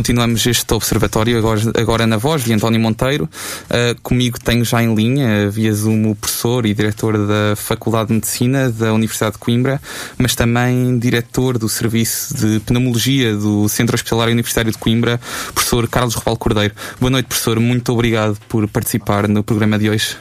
continuamos este observatório agora, agora na voz de António Monteiro. Uh, comigo tenho já em linha, via Zoom, o professor e diretor da Faculdade de Medicina da Universidade de Coimbra, mas também diretor do Serviço de Pneumologia do Centro Hospitalar Universitário de Coimbra, professor Carlos Roval Cordeiro. Boa noite, professor. Muito obrigado por participar no programa de hoje.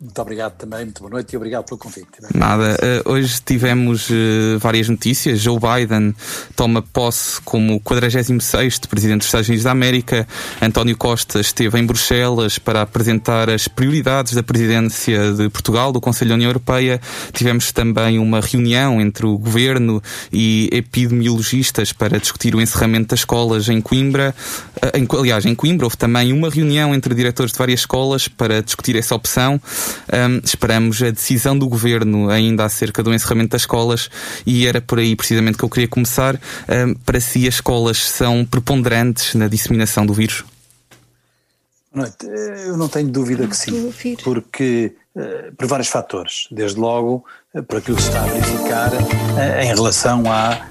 Muito obrigado também, muito boa noite e obrigado pelo convite. Nada, uh, hoje tivemos uh, várias notícias. Joe Biden toma posse como 46 Presidente dos Estados Unidos da América. António Costa esteve em Bruxelas para apresentar as prioridades da presidência de Portugal, do Conselho da União Europeia. Tivemos também uma reunião entre o governo e epidemiologistas para discutir o encerramento das escolas em Coimbra. Uh, em, aliás, em Coimbra houve também uma reunião entre diretores de várias escolas para discutir essa opção. Um, esperamos a decisão do governo ainda acerca do encerramento das escolas e era por aí precisamente que eu queria começar. Um, para si, as escolas são preponderantes na disseminação do vírus? Boa noite. Eu não tenho dúvida que sim, porque uh, por vários fatores. Desde logo, uh, por aquilo que se está a verificar em relação a,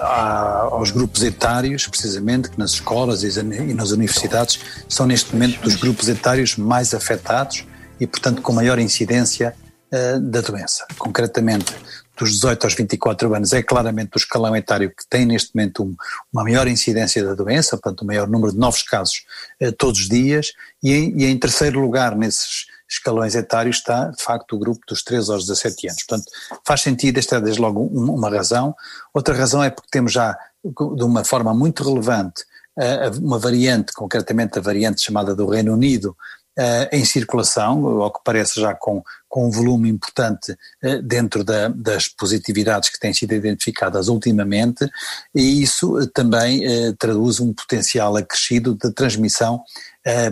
a, aos grupos etários, precisamente, que nas escolas e nas universidades são neste momento dos grupos etários mais afetados e, portanto, com maior incidência uh, da doença. Concretamente, dos 18 aos 24 anos é claramente o escalão etário que tem neste momento um, uma maior incidência da doença, portanto, um maior número de novos casos uh, todos os dias, e em, e em, terceiro lugar nesses escalões etários está, de facto, o grupo dos 13 aos 17 anos. Portanto, faz sentido, esta é desde logo um, uma razão. Outra razão é porque temos já, de uma forma muito relevante, uh, uma variante, concretamente a variante chamada do Reino Unido, Uh, em circulação, ao que parece já com, com um volume importante uh, dentro da, das positividades que têm sido identificadas ultimamente, e isso uh, também traduz um potencial acrescido de transmissão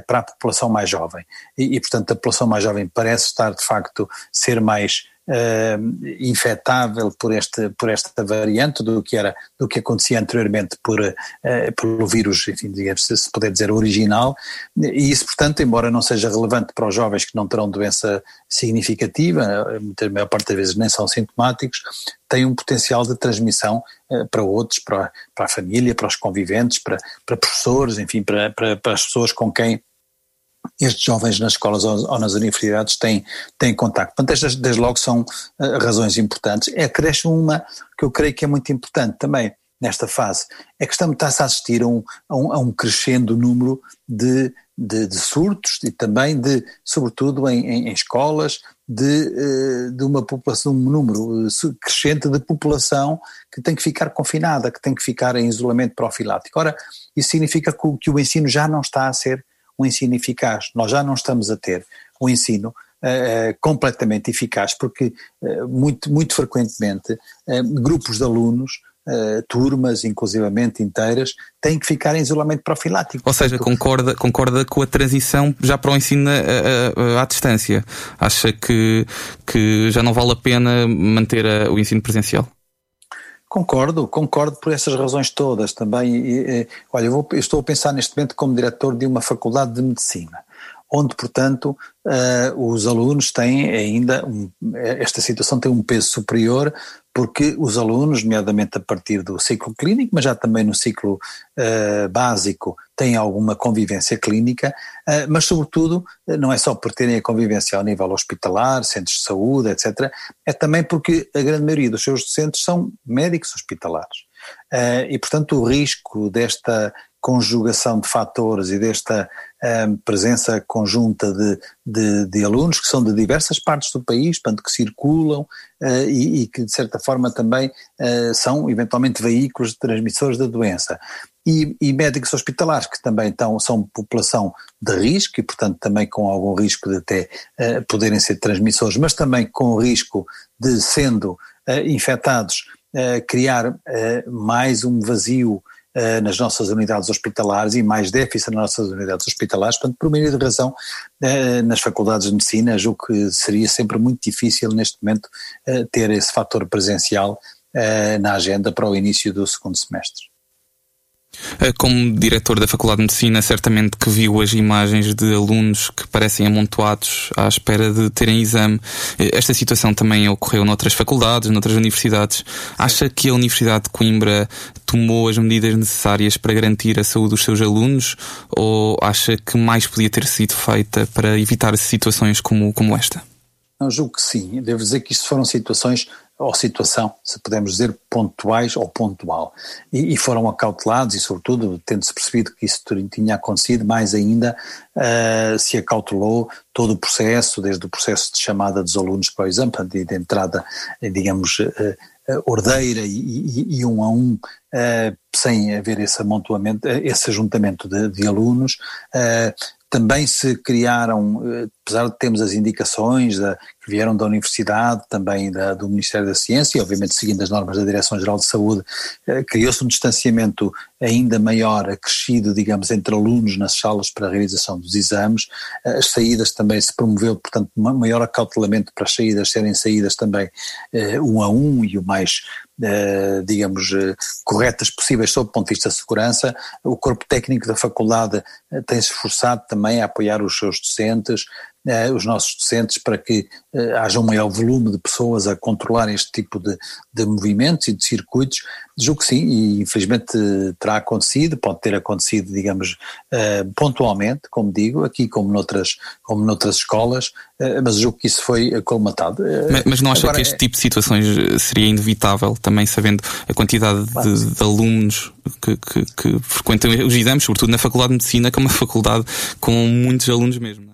para a população mais jovem. E, e, portanto, a população mais jovem parece estar, de facto, ser mais uh, infectável por, este, por esta variante do que era do que acontecia anteriormente por, uh, pelo vírus, enfim, digamos, se puder dizer original, e isso, portanto, embora não seja relevante para os jovens que não terão doença significativa, a maior parte das vezes nem são sintomáticos, tem um potencial de transmissão uh, para outros, para, para a família, para os conviventes, para, para professores, enfim, para, para, para as pessoas com quem estes jovens nas escolas ou, nas universidades têm, têm contacto. Portanto, estas desde logo são uh, razões importantes. É cresce uma que eu creio que é muito importante também nesta fase, é que estamos a assistir a um, a um, a um crescendo número de, de, de, surtos e também de, sobretudo em, em, em escolas, de, uh, de uma população, um número uh, crescente de população que tem que ficar confinada, que tem que ficar em isolamento profilático. Ora, isso significa que o, que o ensino já não está a ser um ensino eficaz. Nós já não estamos a ter um ensino uh, completamente eficaz, porque uh, muito, muito frequentemente uh, grupos de alunos turmas, inclusivamente inteiras, têm que ficar em isolamento profilático. Ou seja, concorda, concorda com a transição já para o ensino à, à distância? Acha que, que já não vale a pena manter a, o ensino presencial? Concordo, concordo por essas razões todas também. E, e, olha, eu, vou, eu, estou a pensar neste momento como diretor de uma faculdade de medicina, onde, portanto, uh, os alunos têm ainda, um, esta situação tem um peso superior porque os alunos, nomeadamente a partir do ciclo clínico, mas já também no ciclo uh, básico, têm alguma convivência clínica, uh, mas sobretudo não é só por terem a convivência ao nível hospitalar, centros de saúde, etc., é também porque a grande maioria dos seus docentes são médicos hospitalares. Uh, e, portanto, o risco desta conjugação de fatores e desta um, presença conjunta de, de, de, alunos que são de diversas partes do país, portanto, que circulam uh, e, e, que, de certa forma, também uh, são eventualmente veículos de transmissores da doença. E, e, médicos hospitalares, que também estão, são população de risco e, portanto, também com algum risco de até uh, poderem ser transmissores, mas também com o risco de, sendo infectados, criar mais um vazio uh, nas nossas unidades hospitalares e mais déficit nas nossas unidades hospitalares, portanto, por meio de razão, uh, nas faculdades de medicina, julgo que seria sempre muito difícil neste momento uh, ter esse fator presencial na agenda para o início do segundo semestre. Eh, como diretor da Faculdade de Medicina, certamente que viu as imagens de alunos que parecem amontoados à espera de terem exame. Eh, esta situação também ocorreu noutras faculdades, noutras universidades. Acha que a Universidade de Coimbra tomou as medidas necessárias para garantir a saúde dos seus alunos ou acha que mais podia ter sido feita para evitar situações como, como esta? Não, julgo que sim. Devo dizer que isto foram situações ou situação, se podemos dizer, pontuais ou pontual. E, e foram acautelados e, sobretudo, tendo-se percebido que isso tinha acontecido, mais ainda uh, se acautelou todo o processo, desde o processo de chamada dos alunos para o exame, de, de entrada, digamos, uh, ordeira e, e, e, um a um, uh, sem haver esse amontoamento, esse ajuntamento de, de alunos, também se criaram, eh, apesar de termos as indicações da, que vieram da Universidade, também da, do Ministério da Ciência, e obviamente seguindo as normas da Direção-Geral de Saúde, eh, criou-se um distanciamento ainda maior, acrescido, digamos, entre alunos nas salas para a realização dos exames. Eh, as saídas também se promoveu, portanto, maior acautelamento para as saídas serem saídas também um a um e o mais digamos, uh, corretas possíveis sob o ponto de vista de segurança. O corpo técnico da faculdade uh, tem-se esforçado também a apoiar os seus docentes, eh, os nossos docentes para que eh, haja um maior volume de pessoas a controlar este tipo de, de movimentos e de circuitos. Julgo que sim, e infelizmente terá acontecido, pode ter acontecido, digamos, eh, pontualmente, como digo, aqui como noutras, como noutras escolas, mas julgo que isso foi colmatado. Mas, mas não acha Agora, que este tipo de situações seria inevitável, também sabendo a quantidade de, de alunos que, que, que frequentam os exames, sobretudo na Faculdade de Medicina, que é uma faculdade com muitos alunos mesmo?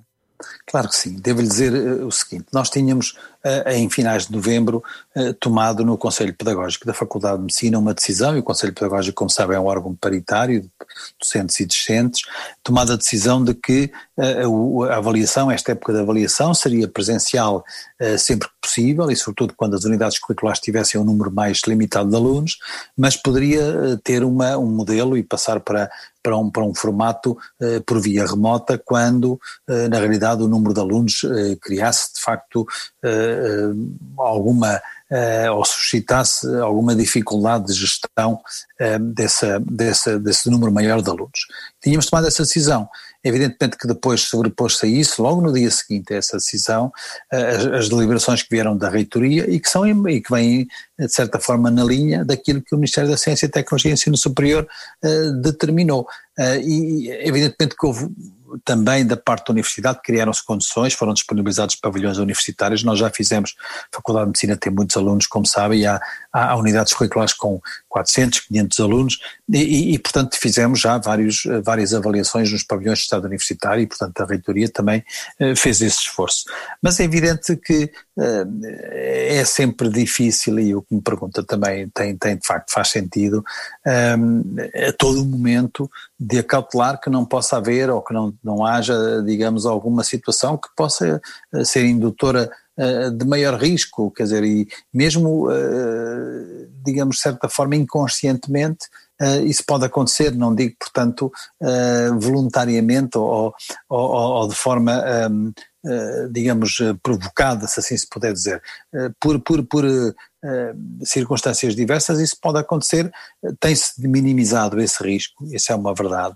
Claro que sim. Devo-lhe dizer uh, o seguinte: nós tínhamos, uh, em finais de novembro, uh, tomado no Conselho Pedagógico da Faculdade de Medicina uma decisão, e o Conselho Pedagógico, como sabem, é um órgão paritário de docentes e discentes, tomada a decisão de que a, avaliação, esta época de avaliação, seria presencial sempre que possível, e sobretudo quando as unidades curriculares tivessem um número mais limitado de alunos, mas poderia ter uma, um modelo e passar para para um, para um formato por via remota, quando na realidade o número de alunos eh, criasse de facto eh, eh, alguma Uh, ou suscitasse alguma dificuldade de gestão uh, dessa, dessa, desse número maior de alunos. Tínhamos tomado essa decisão. Evidentemente que depois sobrepôs-se a isso, logo no dia seguinte a essa decisão, as, as, deliberações que vieram da reitoria e que, são, e que vêm, de certa forma, na linha daquilo que o Ministério da Ciência, Tecnologia e Ensino Superior determinou. e evidentemente que houve também da parte da universidade criaram-se condições, foram disponibilizados pavilhões universitários, nós já fizemos, a Faculdade de Medicina tem muitos alunos, como sabem, e há, há unidades curriculares com 400, 500 alunos, e, e, e, portanto fizemos já vários, várias avaliações nos pavilhões de Estado Universitário e portanto a reitoria também eh, fez esse esforço. Mas é evidente que eh, é sempre difícil e o que me pergunta também tem, tem de facto faz sentido eh, a todo momento de acautelar que não possa haver ou que não, não haja, digamos, alguma situação que possa eh, ser indutora uh, de maior risco, quer dizer, e mesmo, uh, digamos, de certa forma, inconscientemente, isso pode acontecer, não digo, portanto, voluntariamente ou, ou, ou, de forma. Um, digamos, provocada, se assim se puder dizer, por, por, por circunstâncias diversas, isso pode acontecer, tem-se minimizado esse risco, isso é uma verdade,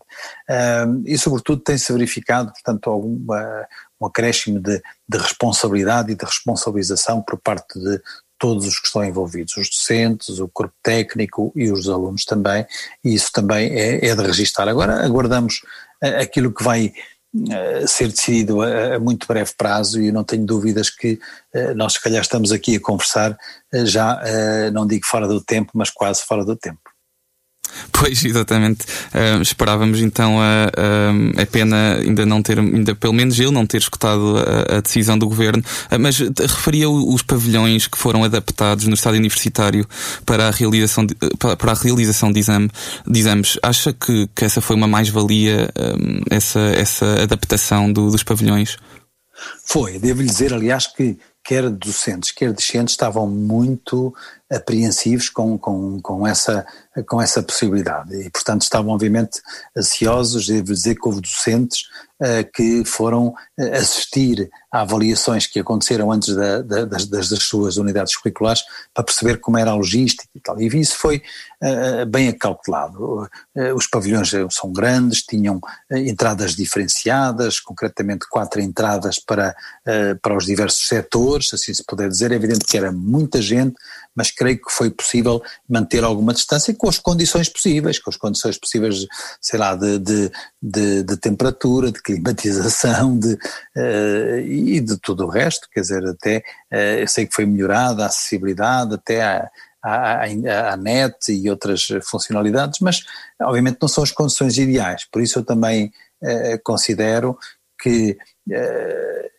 e sobretudo tem-se verificado, portanto, alguma, um acréscimo de, de responsabilidade e de responsabilização por parte de todos os que estão envolvidos, os docentes, o corpo técnico e os alunos também, e isso também é, é de registar. Agora aguardamos aquilo que vai ser decidido a, a, muito breve prazo e eu não tenho dúvidas que uh, nós se calhar estamos aqui a conversar uh, já, não digo fora do tempo, mas quase fora do tempo. Pois, exatamente. Uh, esperávamos então a, a, a, pena ainda não ter, ainda pelo menos eu não ter escutado a, a decisão do governo, uh, mas referia os pavilhões que foram adaptados no estádio universitário para a realização de, para, para a realização de, exame, de exames. Acha que, que essa foi uma mais-valia, um, essa, essa adaptação do, dos pavilhões? Foi, devo lhe dizer, aliás, que quer docentes, quer discentes estavam muito apreensivos com, com, com, essa, com essa possibilidade. E, portanto, estavam obviamente ansiosos, devo dizer que houve docentes uh, que foram uh, assistir a avaliações que aconteceram antes da, da, das, das, suas unidades curriculares para perceber como era a logística e tal. E isso foi uh, bem acautelado. os pavilhões são grandes, tinham entradas diferenciadas, concretamente quatro entradas para, para os diversos setores, assim se puder dizer. É evidente que era muita gente, mas creio que foi possível manter alguma distância com as condições possíveis, com as condições possíveis, sei lá, de, de, de, de temperatura, de climatização de, uh, e de tudo o resto, quer dizer, até uh, eu sei que foi melhorada a acessibilidade, até a, a, net e outras funcionalidades, mas obviamente não são as condições ideais, por isso eu também uh, considero que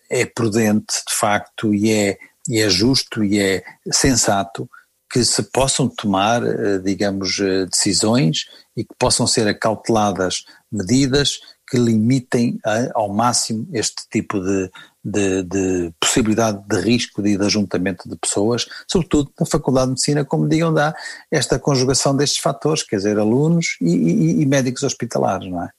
é prudente de facto e é e é justo e é sensato que se possam tomar, eh, digamos, eh, decisões e que possam ser acauteladas medidas que limitem ao máximo este tipo de, de, de, possibilidade de risco de, de ajuntamento de pessoas, sobretudo na Faculdade de Medicina, como digam, dá esta conjugação destes fatores, quer dizer, alunos e, e, e médicos hospitalares, não é?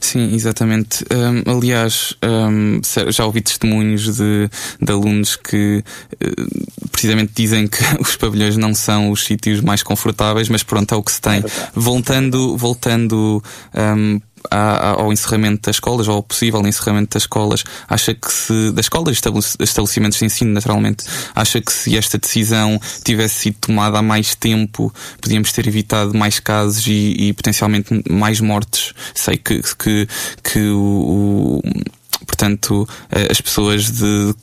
Sim, exatamente. Um, aliás, um, já ouvi testemunhos de, de alunos que uh, precisamente dizem que os pavilhões não são os sítios mais confortáveis, mas pronto, é o que se tem. É voltando, voltando um, ao encerramento das escolas, ou ao possível encerramento das escolas, acha que se, das escolas, estabelecimentos de ensino, naturalmente, acha que se esta decisão tivesse sido tomada há mais tempo, podíamos ter evitado mais casos e, e potencialmente mais mortes? Sei que, que, que o, o portanto, as pessoas de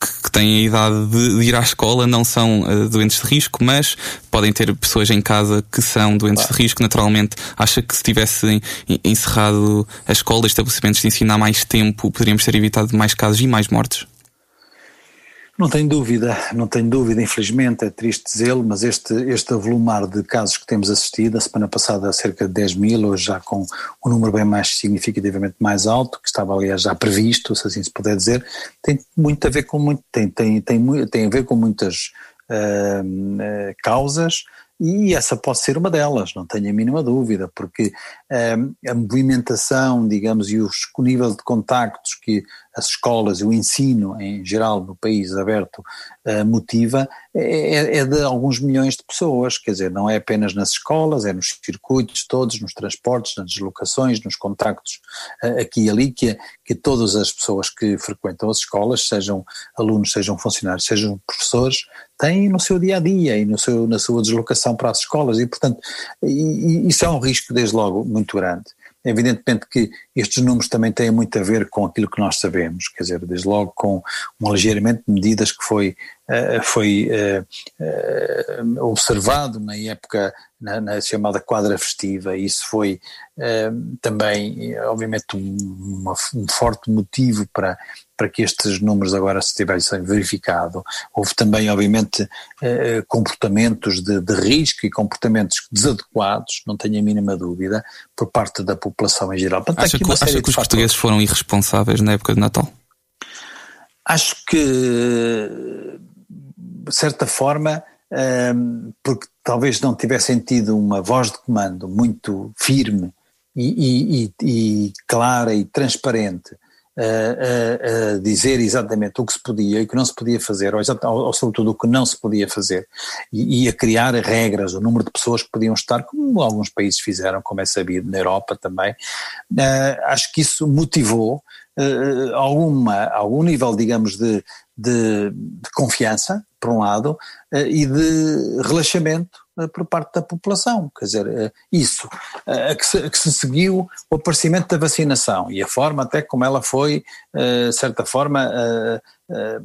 que têm a idade de, de ir à escola não são uh, doentes de risco, mas podem ter pessoas em casa que são doentes de risco. Naturalmente, acha que se tivessem encerrado a escola, estabelecimentos de ensino há mais tempo, poderíamos ter evitado mais casos e mais mortes? Não tenho dúvida, não tenho dúvida, infelizmente, é triste dizê-lo, mas este, este avolumar de casos que temos assistido, a semana passada cerca de 10 mil, hoje já com um número bem mais significativamente mais alto, que estava aliás já previsto, se assim se puder dizer, tem muito a ver com muito, tem, tem, tem, tem a ver com muitas uh, causas, e essa pode ser uma delas, não tenho a mínima dúvida, porque uh, a movimentação, digamos, e os, o nível de contactos que as escolas e o ensino em geral no país aberto uh, motiva é, é, é, de alguns milhões de pessoas, quer dizer, não é apenas nas escolas, é nos circuitos todos, nos transportes, nas deslocações, nos contactos uh, aqui e ali, que, que todas as pessoas que frequentam as escolas, sejam alunos, sejam funcionários, sejam professores, têm no seu dia a dia e no seu, na sua deslocação para as escolas e, portanto, e, e isso é um risco desde logo muito grande. Evidentemente que estes números também têm muito a ver com aquilo que nós sabemos, quer dizer, desde logo com um aligeiramento de medidas que foi, foi uh, uh, observado na época, na, na, chamada quadra festiva, e isso foi também, obviamente, um, um forte motivo para para que estes números agora se tivessem verificado. Houve também, obviamente, eh, comportamentos de, de, risco e comportamentos desadequados, não tenho a mínima dúvida, por parte da população em geral. Portanto, acha que, acha que os portugueses foram irresponsáveis na época de Natal? Acho que, de certa forma, eh, porque talvez não tivessem tido uma voz de comando muito firme e, e, e, clara e transparente a, a, dizer exatamente o que se podia e o que não se podia fazer, ou, ou, sobretudo o que não se podia fazer, e, e, a criar regras, o número de pessoas que podiam estar, como alguns países fizeram, como é sabido, na Europa também, uh, acho que isso motivou uh, alguma, algum nível, digamos, de, de, de confiança, por um lado, uh, e de relaxamento eh, por parte da população. Quer dizer, eh, isso, eh, que se, que se seguiu o aparecimento da vacinação e a forma até como ela foi, de certa forma,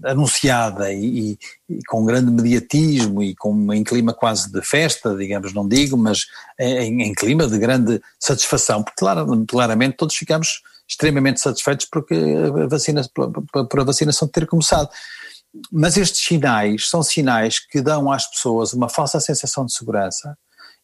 anunciada e, e, com grande mediatismo e com, em clima quase de festa, digamos, não digo, mas em, em clima de grande satisfação, porque claramente todos ficamos extremamente satisfeitos porque a vacina, por, a vacinação ter começado. Mas estes sinais são sinais que dão às pessoas uma falsa sensação de segurança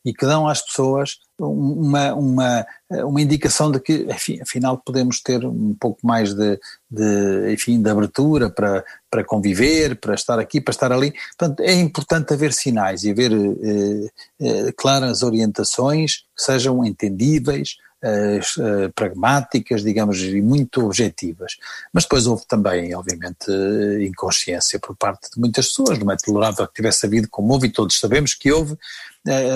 e que dão às pessoas uma, uma, uma indicação de que, enfim, afinal podemos ter um pouco mais de, de, enfim, de abertura para, para conviver, para estar aqui, para estar ali. Portanto, é importante haver sinais e haver eh, eh, claras orientações que sejam entendíveis, uh, pragmáticas, digamos, e muito objetivas. Mas depois houve também, obviamente, inconsciência por parte de muitas pessoas, não é? Tolerável que tivesse havido, como houve, e todos sabemos que houve,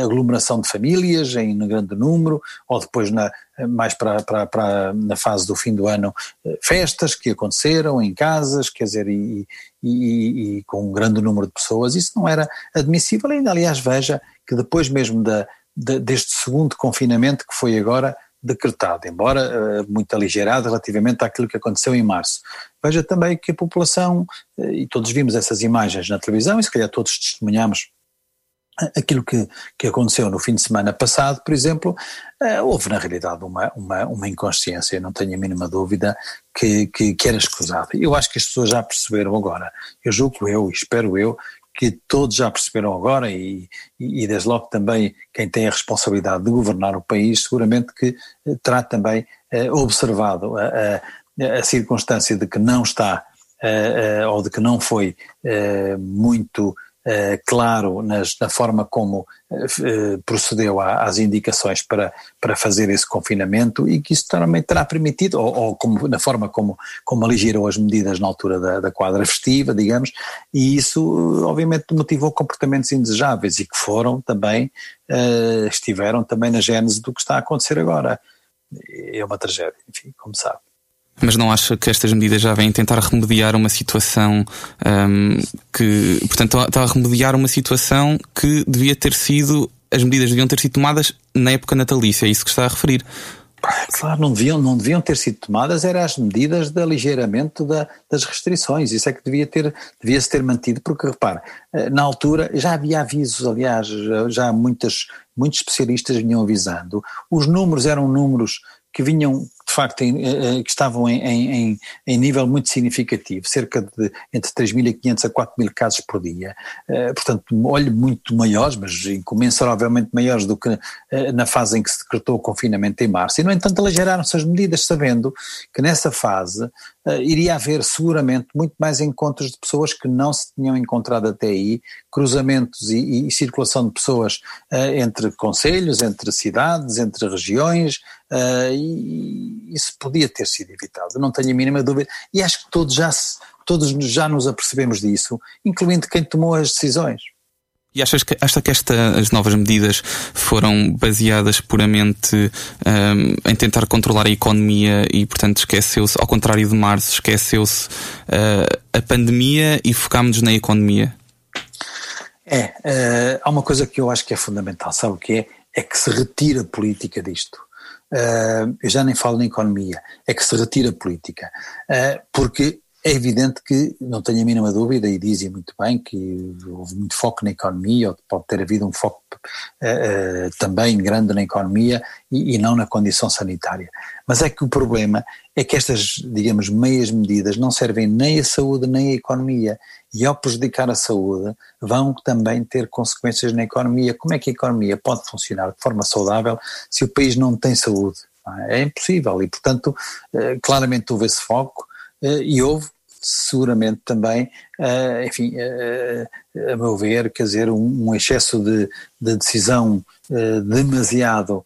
aglomeração de famílias em grande número, ou depois na, mais para, para, para, na fase do fim do ano, festas que aconteceram em casas, quer dizer, e, e, e, com um grande número de pessoas, isso não era admissível, ainda. Aliás veja que depois mesmo da, de, deste segundo confinamento que foi agora, decretado, embora uh, muito aligerado relativamente àquilo que aconteceu em março. Veja também que a população, uh, e todos vimos essas imagens na televisão, e se calhar todos testemunhamos aquilo que, que aconteceu no fim de semana passado, por exemplo, uh, houve na realidade uma, uma, uma inconsciência, não tenho a mínima dúvida, que, que, que era escusado. Eu acho que as pessoas já perceberam agora, eu julgo eu, espero eu, que todos já perceberam agora e, e, desde logo também quem tem a responsabilidade de governar o país seguramente que eh, terá também eh, observado a, a, a, circunstância de que não está eh, ou de que não foi muito claro nas, na forma como uh, procedeu a, às indicações para, para fazer esse confinamento e que isso também terá permitido, ou, ou como, na forma como, como aligerou as medidas na altura da, da quadra festiva, digamos, e isso obviamente motivou comportamentos indesejáveis e que foram também, estiveram também na gênese do que está a acontecer agora. É uma tragédia, enfim, como sabe. Mas não acha que estas medidas já vêm tentar remediar uma situação um, que, portanto, está a remediar uma situação que devia ter sido, as medidas deviam ter sido tomadas na época natalícia, é isso que está a referir. Claro, não deviam, não deviam ter sido tomadas, eram as medidas de aligeiramento da, das restrições, isso é que devia ter, devia-se ter mantido, porque repare, eh, na altura já havia avisos, aliás, já muitas, muitos especialistas vinham avisando, os números eram números que vinham de facto em, eh, eh, que estavam em, em, em, nível muito significativo, cerca de entre 3.500 a 4.000 casos por dia, eh, portanto, olhe muito maiores, mas incomensuravelmente maiores do que na fase em que se decretou o confinamento em março, e no entanto aligeraram-se as medidas sabendo que nessa fase iria haver seguramente muito mais encontros de pessoas que não se tinham encontrado até aí, cruzamentos e, e circulação de pessoas entre conselhos, entre cidades, entre regiões, e isso podia ter sido evitado, não tenho a mínima dúvida, e acho que todos já, todos já nos apercebemos disso, incluindo quem tomou as decisões. E achas que, acha que estas novas medidas foram baseadas puramente um, em tentar controlar a economia e, portanto, esqueceu-se, ao contrário de março, esqueceu-se uh, a pandemia e focámos-nos na economia? É, uh, há uma coisa que eu acho que é fundamental, sabe o que é? É que se retira a política disto eu já nem falo na economia, é que se retira a política, uh, porque é evidente que, não tenho a mínima dúvida, e dizem muito bem que houve muito foco na economia, ou pode ter havido um foco uh, também grande na economia e, e, não na condição sanitária. Mas é que o problema é que estas, digamos, meias medidas não servem nem à saúde nem à economia. E ao prejudicar a saúde, vão também ter consequências na economia. Como é que a economia pode funcionar de forma saudável se o país não tem saúde? É impossível. E, portanto, uh, claramente houve esse foco eh, e houve seguramente também, eh, enfim, eh, a meu ver, quer dizer, um, excesso de, de decisão demasiado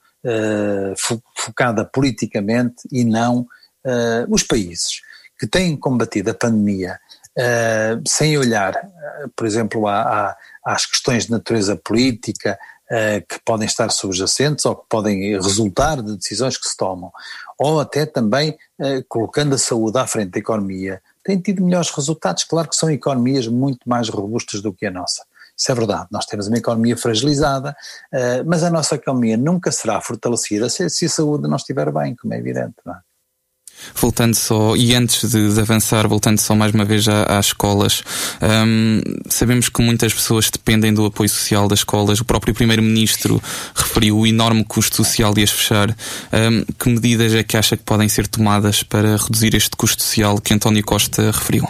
focada politicamente e não os países que têm combatido a pandemia sem olhar, por exemplo, às questões de natureza política, que podem estar subjacentes ou que podem resultar de decisões que se tomam, ou até também eh, colocando a saúde à frente da economia, têm tido melhores resultados. Claro que são economias muito mais robustas do que a nossa. Isso é verdade, nós temos uma economia fragilizada, eh, mas a nossa economia nunca será fortalecida se, se a saúde não estiver bem, como é evidente. Não é? Voltando só, e antes de, de, avançar, voltando só mais uma vez à, às escolas, um, sabemos que muitas pessoas dependem do apoio social das escolas. O próprio Primeiro-Ministro referiu o enorme custo social de as fechar. Um, que medidas é que acha que podem ser tomadas para reduzir este custo social que António Costa referiu?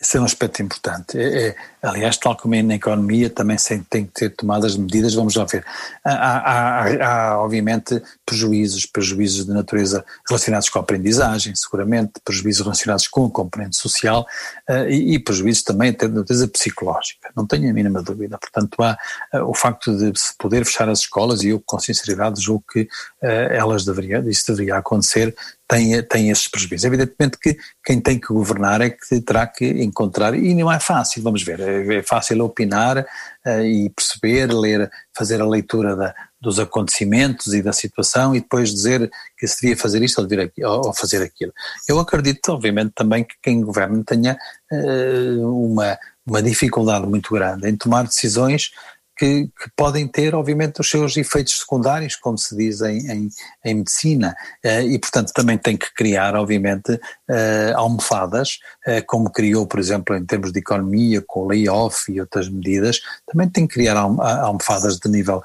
Esse é um aspecto importante. É, é, Aliás, tal como é na economia, também tem que ter tomadas medidas, vamos lá ver. Há, há, há, obviamente, prejuízos, prejuízos de natureza relacionados com a aprendizagem, seguramente, prejuízos relacionados com a componente social uh, e, e, prejuízos também de natureza psicológica, não tenho a mínima dúvida. Portanto, há uh, o facto de se poder fechar as escolas, e eu com sinceridade julgo que uh, elas deveriam, isso deveria acontecer, tem, tem esses prejuízos. Evidentemente que quem tem que governar é que terá que encontrar, e não é fácil, vamos ver, é, é fácil opinar uh, e perceber, ler, fazer a leitura da, dos acontecimentos e da situação e depois dizer que se devia fazer isto ou, ou fazer aquilo. Eu acredito, obviamente, também que quem governa tenha uh, uma, uma dificuldade muito grande em tomar decisões que, que, podem ter, obviamente, os seus efeitos secundários, como se diz em, em, em medicina, uh, e, portanto, também tem que criar, obviamente, uh, almofadas, uh, como criou, por exemplo, em termos de economia, com o layoff e outras medidas, também tem que criar almofadas de nível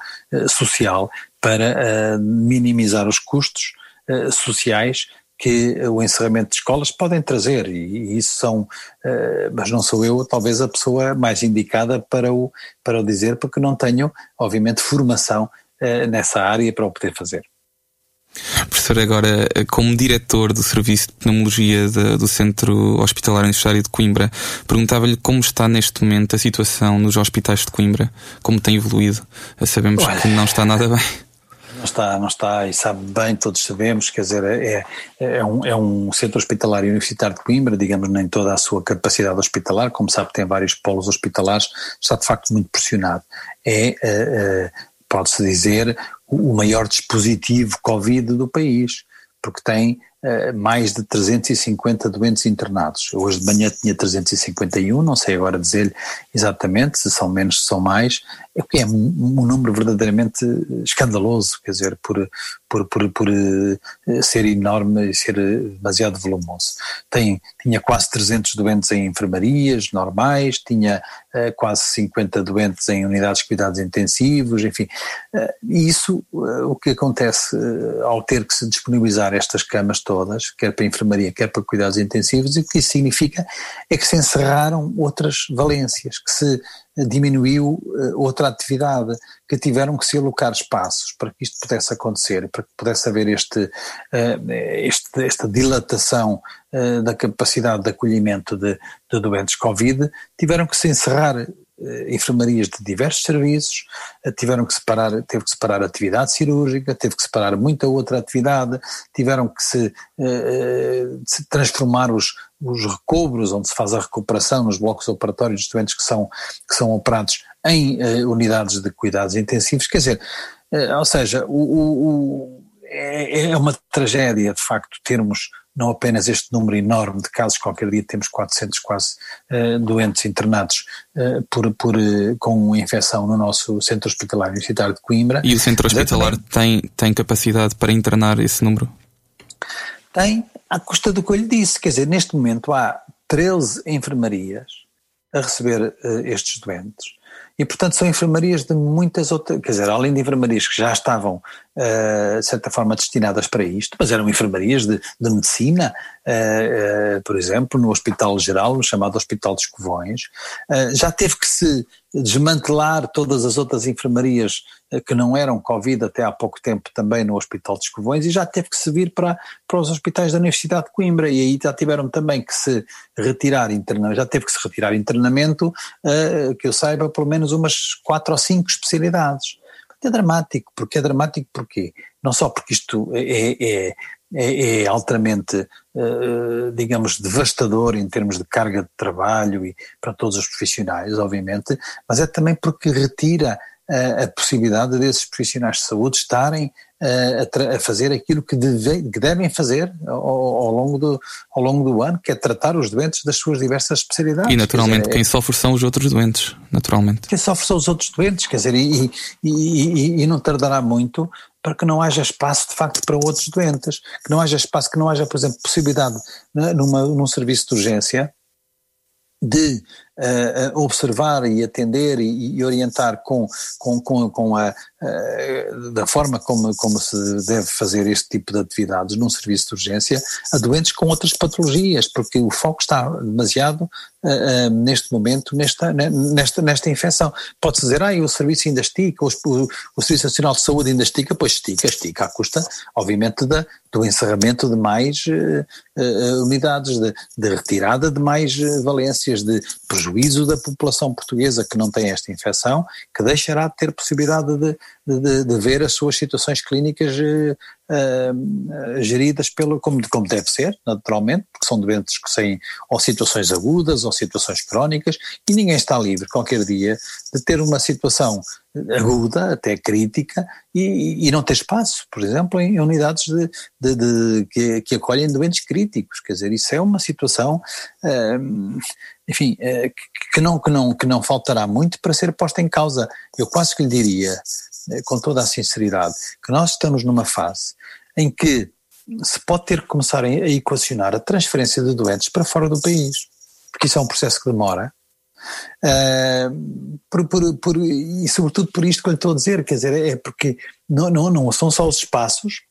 social para minimizar os custos sociais que o encerramento de escolas podem trazer e, isso são, uh, mas não sou eu talvez a pessoa mais indicada para o, para o dizer porque não tenho obviamente formação uh, nessa área para o poder fazer. Professor, agora, como diretor do Serviço de Pneumologia de, do Centro Hospitalar Universitário de Coimbra, perguntava-lhe como está neste momento a situação nos hospitais de Coimbra, como tem evoluído. Sabemos Olha, que não está nada bem não está, não está, e sabe bem, todos sabemos, quer dizer, é, é, um, é um centro hospitalar universitário de Coimbra, digamos, nem toda a sua capacidade hospitalar, como sabe, tem vários polos hospitalares, está de facto muito pressionado. É, é, é pode-se dizer, o maior dispositivo Covid do país, porque tem mais de 350 doentes internados. Hoje de manhã tinha 351, não sei agora dizer exatamente se são menos, se são mais, é é um, um número verdadeiramente escandaloso, quer dizer, por, por, por, por uh, ser enorme e ser demasiado volumoso. Tem, tinha quase 300 doentes em enfermarias normais, tinha quase 50 doentes em unidades de cuidados intensivos, enfim. E isso, o que acontece ao ter que se disponibilizar estas camas todas, quer para a enfermaria, quer para cuidados intensivos, e o que isso significa é que se encerraram outras valências, que se diminuiu uh, outra atividade, que tiveram que se alocar espaços para que isto pudesse acontecer, para que pudesse haver este, uh, este esta dilatação da capacidade de acolhimento de, de doentes Covid, tiveram que se encerrar eh, enfermarias de diversos serviços, eh, tiveram que separar, teve que separar atividade cirúrgica, teve que separar muita outra atividade, tiveram que se, eh, se transformar os, os recobros, onde se faz a recuperação nos blocos operatórios dos doentes que são, que são operados em unidades de cuidados intensivos, quer dizer, ou seja, o, o, o é, é uma tragédia de facto termos não apenas este número enorme de casos, qualquer dia temos 400 quase uh, doentes internados uh, por, por, uh, com infecção no nosso centro hospitalar universitário de Coimbra. E o centro hospitalar tem, tem capacidade para internar esse número? Tem, à custa do que eu lhe disse, quer dizer, neste momento há 13 enfermarias a receber estes doentes e, portanto, são enfermarias de muitas outras, quer dizer, além de enfermarias que já estavam, de certa forma, destinadas para isto, mas eram enfermarias de, de medicina, uh, uh, por exemplo, no Hospital Geral, no chamado Hospital dos Covões, já teve que se desmantelar todas as outras enfermarias que não eram Covid até há pouco tempo também no Hospital dos Covões e já teve que se vir para, para os hospitais da Universidade de Coimbra e aí já tiveram também que se retirar internamento, já teve que se retirar internamento, que eu saiba, pelo menos umas quatro ou cinco especialidades. É dramático, porque é dramático porquê? Não só porque isto é, é, é, é altamente, uh, digamos, devastador em termos de carga de trabalho e para todos os profissionais, obviamente, mas é também porque retira a possibilidade desses profissionais de saúde estarem a, a, fazer aquilo que, deve, que devem fazer ao, ao, longo do, ao longo do ano, que é tratar os doentes das suas diversas especialidades. E naturalmente dizer, quem é, sofre são os outros doentes, naturalmente. Quem sofre são os outros doentes, quer dizer, e, e, e, e não tardará muito para que não haja espaço de facto para outros doentes, que não haja espaço, que não haja, por exemplo, possibilidade né, numa, num serviço de urgência de uh, observar e atender e, e orientar com, com, com, com a, uh, da forma como, como se deve fazer este tipo de atividades num serviço de urgência a doentes com outras patologias, porque o foco está demasiado uh, neste momento nesta, nesta, nesta infecção. Pode-se dizer, ah, o serviço ainda estica, o, o, Serviço Nacional de Saúde ainda estica, pois estica, estica à custa, obviamente, da, do encerramento de mais unidades, de, de, retirada de mais valências, de prejuízo da população portuguesa que não tem esta infecção, que deixará de ter possibilidade de, de, de ver as suas situações clínicas uh, geridas pelo, como, como deve ser, naturalmente, porque são doentes que têm ou situações agudas ou situações crónicas e ninguém está livre qualquer dia de ter uma situação aguda, até crítica, e, e não ter espaço, por exemplo, em unidades de, de, de que, que, acolhem doentes críticos. Quer dizer, isso é uma situação, uh, enfim, uh, que, não, que, não, que não faltará muito para ser posta em causa. Eu quase que lhe diria, com toda a sinceridade, que nós estamos numa fase em que se pode ter que começar a equacionar a transferência de doentes para fora do país, porque isso é um processo que demora. Uh, por, por, por, e sobretudo por isto que eu lhe estou a dizer, quer dizer, é porque não, não, não são só os espaços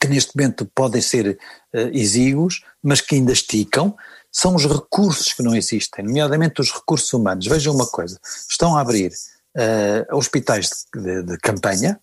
que neste momento podem ser uh, exíguos, mas que ainda esticam, são os recursos que não existem, nomeadamente os recursos humanos. Vejam uma coisa, estão a abrir uh, hospitais de, de, de, campanha,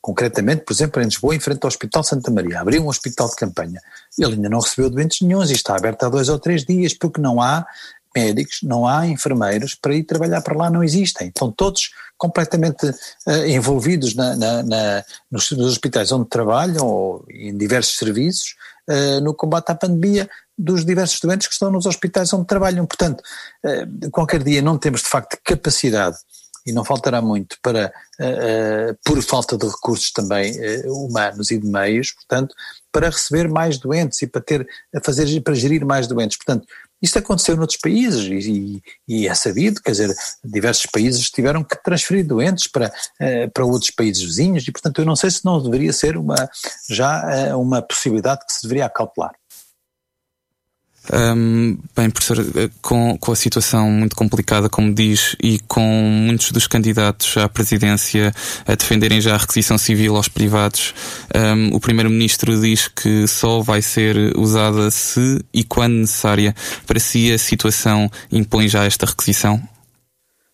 concretamente, por exemplo, em Lisboa, em frente ao Hospital Santa Maria, abriu um hospital de campanha. Ele ainda não recebeu doentes nenhums e está aberto há dois ou três dias, porque não há médicos, não há enfermeiros para ir trabalhar para lá, não existem. Estão todos completamente uh, envolvidos na, na, na, nos, nos, hospitais onde trabalham ou em diversos serviços uh, no combate à pandemia dos diversos doentes que estão nos hospitais onde trabalham. Portanto, uh, qualquer dia não temos de facto capacidade e não faltará muito para, uh, uh, por falta de recursos também uh, humanos e de meios, portanto, para receber mais doentes e para ter, a fazer, para gerir mais doentes. Portanto, isto aconteceu noutros países e, e, é sabido, quer dizer, diversos países tiveram que transferir doentes para, para outros países vizinhos e, portanto, eu não sei se não deveria ser uma, já uma possibilidade que se deveria acautelar. Um, bem, professor, eh, com, com a situação muito complicada, como diz, e com muitos dos candidatos à presidência a defenderem já a requisição civil aos privados, um, o Primeiro-Ministro diz que só vai ser usada se e quando necessária. Para si, a situação impõe já esta requisição?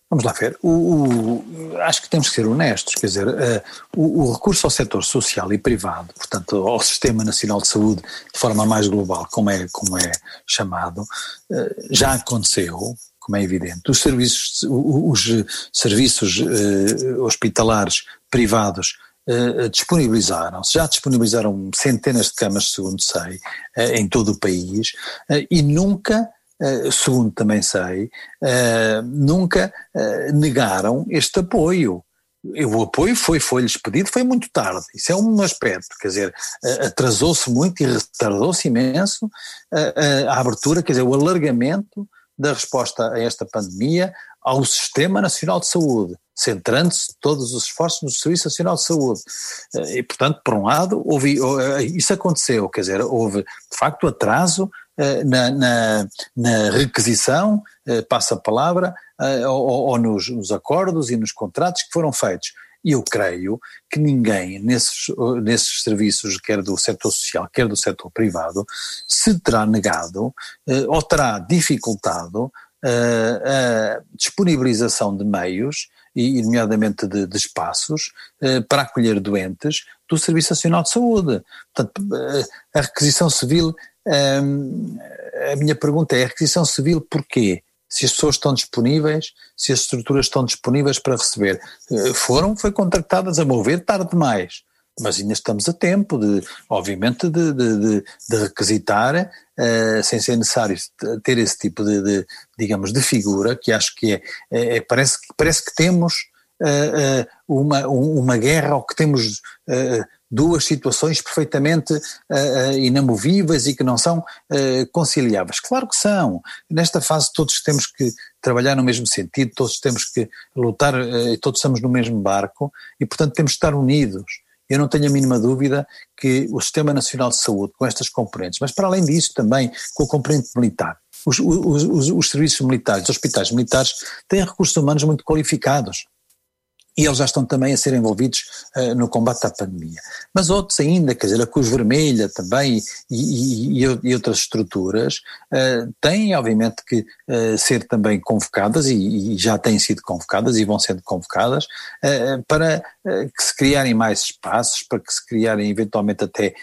Vamos lá ver. O, o, acho que temos que ser honestos, quer dizer, uh, o, o, recurso ao setor social e privado, portanto, ao Sistema Nacional de Saúde de forma mais global, como é, como é chamado, uh, já aconteceu, como é evidente. Os serviços, os serviços uh, hospitalares privados disponibilizaram-se, já disponibilizaram centenas de camas, segundo sei, em todo o país, e nunca segundo também sei, uh, nunca uh, negaram este apoio. O apoio foi, foi-lhes pedido, foi muito tarde, isso é um aspecto, quer dizer, atrasou-se muito e retardou-se imenso a abertura, quer dizer, o alargamento da resposta a esta pandemia ao Sistema Nacional de Saúde, centrando-se todos os esforços no Serviço Nacional de Saúde. E, portanto, por um lado, houve, isso aconteceu, quer dizer, houve de facto atraso eh, na, na, na requisição, eh, passa a palavra, eh, ou, ou nos, nos, acordos e nos contratos que foram feitos. E eu creio que ninguém nesses, nesses serviços, quer do setor social, quer do setor privado, se terá negado ou terá dificultado a disponibilização de meios, e nomeadamente de, de espaços, para acolher doentes do Serviço Nacional de Saúde. Portanto, a requisição civil a minha pergunta é: a requisição civil porquê? Se as pessoas estão disponíveis, se as estruturas estão disponíveis para receber. Eh, foram, foi contratadas a mover tarde demais, mas ainda estamos a tempo de, obviamente, de, de, de, de requisitar, uh, sem ser necessário ter esse tipo de, digamos, de figura, que acho que é, é, é parece, parece que temos uh, uh, uma, uma guerra ou que temos duas situações perfeitamente uh, inamovíveis e que não são uh, conciliáveis. Claro que são. Nesta fase todos temos que trabalhar no mesmo sentido, todos temos que lutar, uh, todos estamos no mesmo barco e, portanto, temos que estar unidos. Eu não tenho a mínima dúvida que o Sistema Nacional de Saúde, com estas componentes, mas para além disso também com a componente militar, os, os, os, os serviços militares, os hospitais militares têm recursos humanos muito qualificados e eles já estão também a ser envolvidos uh, no combate à pandemia. Mas outros ainda, quer dizer, a Cruz Vermelha também e, e, e outras estruturas uh, têm obviamente que uh, ser também convocadas e, e, já têm sido convocadas e vão sendo convocadas para que se criarem mais espaços, para que se criarem eventualmente até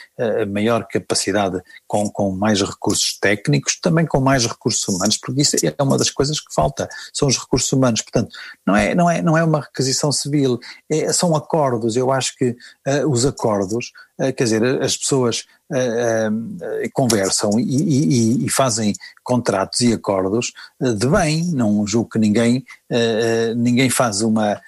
maior capacidade com, com mais recursos técnicos, também com mais recursos humanos, porque isso é uma das coisas que falta, são os recursos humanos. Portanto, não é, não é, não é uma requisição civil, é, são acordos. Eu acho que uh, os acordos, uh, quer dizer, as pessoas uh, conversam e, e, e, fazem contratos e acordos de bem, não julgo que ninguém, ninguém faz uma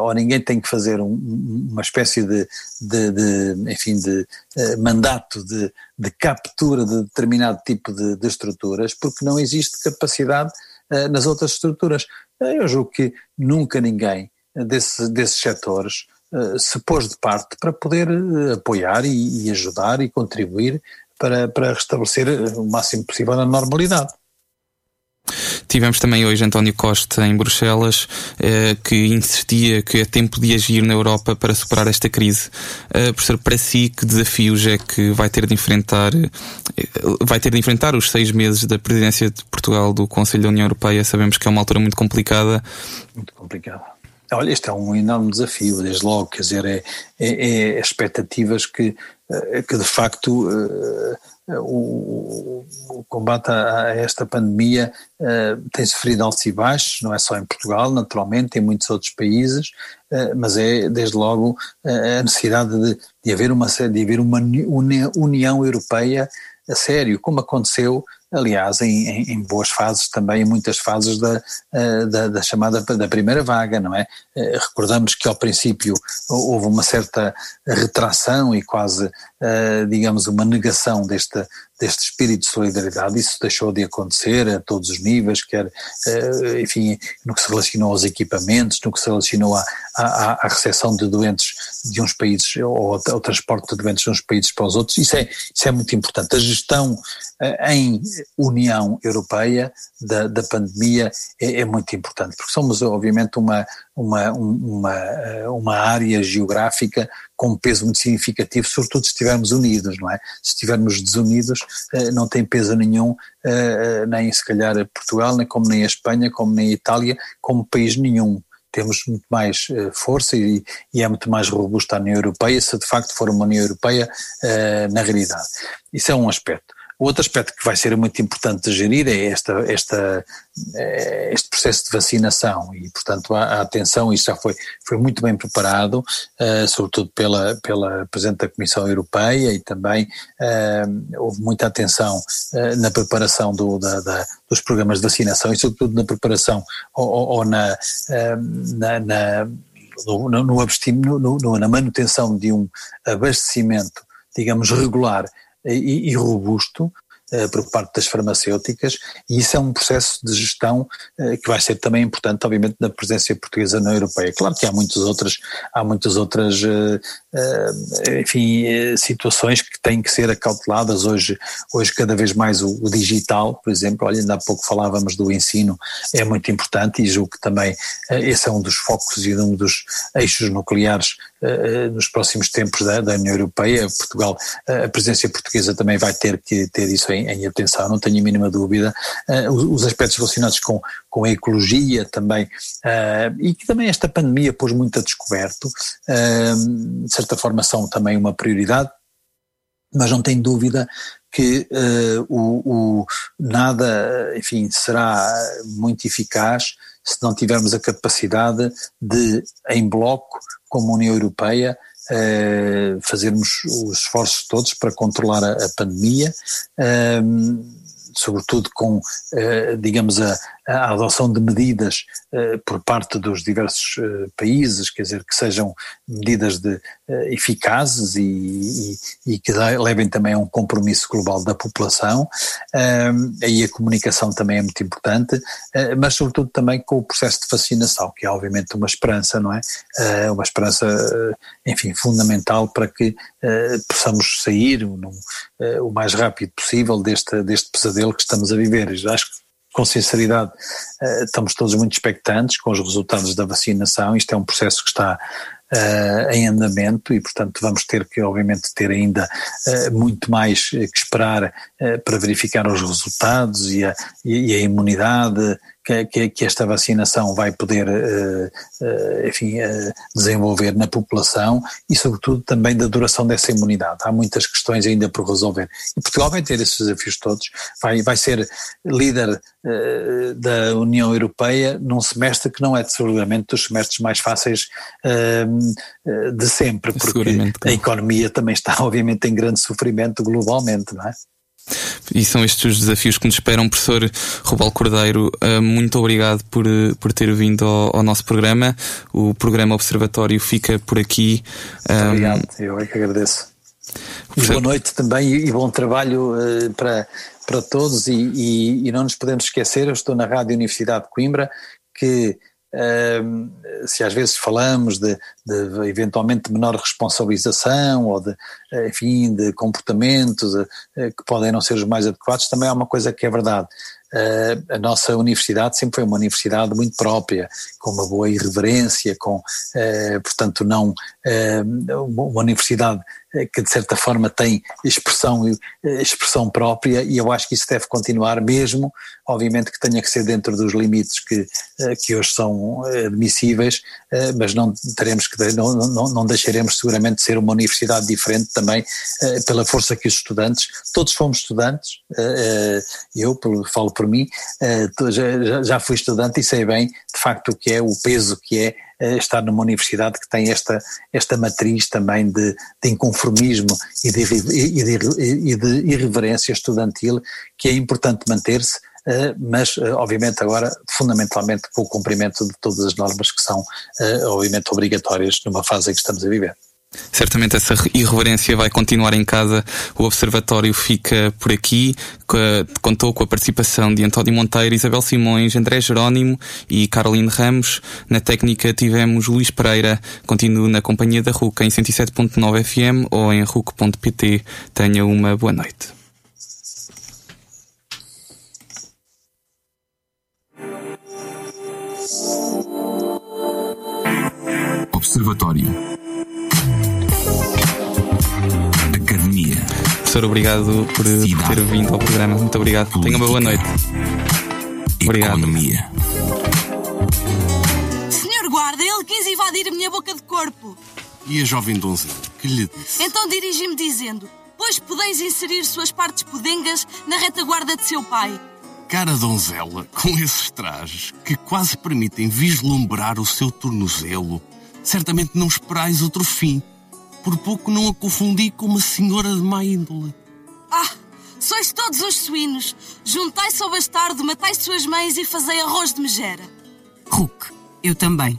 ou ninguém tem que fazer um, uma espécie de, de, de enfim, de uh, mandato de, de, captura de determinado tipo de, estruturas, porque não existe capacidade uh, nas outras estruturas. eu julgo que nunca ninguém desse, desses setores se pôs de parte para poder apoiar e, e ajudar e contribuir para, para restabelecer o máximo possível a normalidade. Tivemos também hoje António Costa em Bruxelas, eh, que insistia que é tempo de agir na Europa para superar esta crise. Eh, professor, para si, que desafios é que vai ter de enfrentar, eh, vai ter de enfrentar os seis meses da presidência de Portugal do Conselho da União Europeia? Sabemos que é uma altura muito complicada. Muito complicada. Olha, este é um enorme desafio, desde logo, quer dizer, é, é, é expectativas que, que de facto o, o combate a, esta pandemia uh, tem sofrido altos e baixos, não é só em Portugal, naturalmente, em muitos outros países, uh, mas é desde logo uh, a necessidade de, de, haver uma de haver uma União Europeia a sério, como aconteceu aliás, em, em, em, boas fases também, em muitas fases da, eh, da, da, chamada da primeira vaga, não é? Eh, recordamos que ao princípio houve uma certa retração e quase, eh, digamos, uma negação deste, deste espírito de solidariedade, isso deixou de acontecer a todos os níveis, quer, enfim, no que se relacionou aos equipamentos, no que se relacionou à, à, à recepção de doentes de uns países ou ao transporte de doentes de uns países para os outros, isso é, isso é muito importante. A gestão em União Europeia da, da pandemia é, é, muito importante, porque somos obviamente uma, uma, uma, uma área geográfica com um peso muito significativo, sobretudo se estivermos unidos, não é? Se estivermos desunidos, eh, não tem peso nenhum, eh, nem se calhar Portugal, nem como nem a Espanha, como nem a Itália, como país nenhum temos muito mais força e, e, é muito mais robusta a União Europeia se de facto for uma União Europeia na realidade. Isso é um aspecto. O outro aspecto que vai ser muito importante de gerir é esta, esta, eh, este processo de vacinação e, portanto, a, atenção, isso já foi, foi muito bem preparado, uh, sobretudo pela, pela Presidente da Comissão Europeia e também uh, houve muita atenção uh, na preparação do, da, da, dos programas de vacinação e, sobretudo, na preparação ou, ou, na, na, na no, no, no, na manutenção de um abastecimento, digamos, regular e, e robusto por parte das farmacêuticas e isso é um processo de gestão eh, que vai ser também importante, obviamente, na presença portuguesa na Europeia. Claro que há muitas outras, há muitas outras, eh, enfim, situações que têm que ser acauteladas hoje, hoje cada vez mais o, o digital, por exemplo, olha, ainda há pouco falávamos do ensino, é muito importante e julgo que também esse é um dos focos e um dos eixos nucleares nos próximos tempos da, da União Europeia. Portugal, a presença portuguesa também vai ter que ter isso em em, em atenção, não tenho a mínima dúvida. Uh, os, aspectos relacionados com, com a ecologia também, uh, e que também esta pandemia pôs muito a descoberto, uh, de certa forma são também uma prioridade, mas não tem dúvida que o, o, nada, enfim, será muito eficaz se não tivermos a capacidade de, em bloco, como União Europeia, uh, fazermos os esforços todos para controlar a, a pandemia, uh, sobretudo com, uh, digamos, a, a adoção de medidas uh, por parte dos diversos uh, países, quer dizer, que sejam medidas de, eficazes e, e, e, que levem também a um compromisso global da população. aí a comunicação também é muito importante, mas sobretudo também com o processo de vacinação, que é obviamente uma esperança, não é? uma esperança, enfim, fundamental para que possamos sair no, o mais rápido possível deste, deste pesadelo que estamos a viver. Acho que com sinceridade, eh, estamos todos muito expectantes com os resultados da vacinação. Isto é um processo que está Uh, em andamento e, portanto, vamos ter que, obviamente, ter ainda uh, muito mais que esperar uh, para verificar os resultados e a, e a imunidade que, que, esta vacinação vai poder, enfim, desenvolver na população e, sobretudo, também da duração dessa imunidade. Há muitas questões ainda por resolver. E Portugal vai ter esses desafios todos, vai, vai ser líder da União Europeia num semestre que não é, seguramente, dos semestres mais fáceis eh, de sempre, porque a economia também está, obviamente, em grande sofrimento globalmente, não é? E são estes os desafios que nos esperam, professor Rubal Cordeiro. Eh, muito obrigado por, eh, por ter vindo ao, ao nosso programa. O programa Observatório fica por aqui. Muito obrigado, eu é que agradeço. Boa noite também e bom trabalho para, para todos. E, e, e não nos podemos esquecer, eu estou na Rádio Universidade de Coimbra, que se às vezes falamos de, de, eventualmente menor responsabilização ou de, enfim, de comportamentos eh, que podem não ser os mais adequados, também há uma coisa que é verdade. A nossa universidade sempre foi uma universidade muito própria, com uma boa irreverência, com, portanto, não uma universidade que de certa forma tem expressão, expressão própria e eu acho que isso deve continuar mesmo, obviamente que tenha que ser dentro dos limites que, que hoje são admissíveis, mas não teremos que, não, não, não deixaremos seguramente de ser uma universidade diferente também pela força que os estudantes, todos fomos estudantes, eu falo por mim, eh, já, já fui estudante e sei bem, de facto, o que é o peso que é eh, estar numa universidade que tem esta, esta matriz também de, de inconformismo e de, e, de, e de irreverência estudantil que é importante manter-se, eh, mas obviamente agora fundamentalmente com o cumprimento de todas as normas que são obviamente obrigatórias numa fase em que estamos a viver. Certamente essa irreverência vai continuar em casa. O Observatório fica por aqui. Contou com a participação de António Monteiro, Isabel Simões, André Jerónimo e Caroline Ramos. Na técnica tivemos Luís Pereira. Continuo na companhia da RUC em 107.9 FM ou em RUC.pt. Tenha uma boa noite. Observatório Professor, obrigado por, por, ter vindo ao programa. Muito obrigado. Política, Tenha uma boa noite. Obrigado. Economia. Senhor guarda, ele quis invadir a minha boca de corpo. E a jovem donzela, que lhe disse? Então dirigi-me dizendo: Pois podeis inserir suas partes pudengas na retaguarda de seu pai. Cara donzela, com esses trajes que quase permitem vislumbrar o seu tornozelo, certamente não esperais outro fim por pouco não a confundi com uma senhora de má índole. Ah, sois todos os suínos. Juntai-se ao bastardo, matai suas mães e fazei arroz de megera. Hulk, eu também.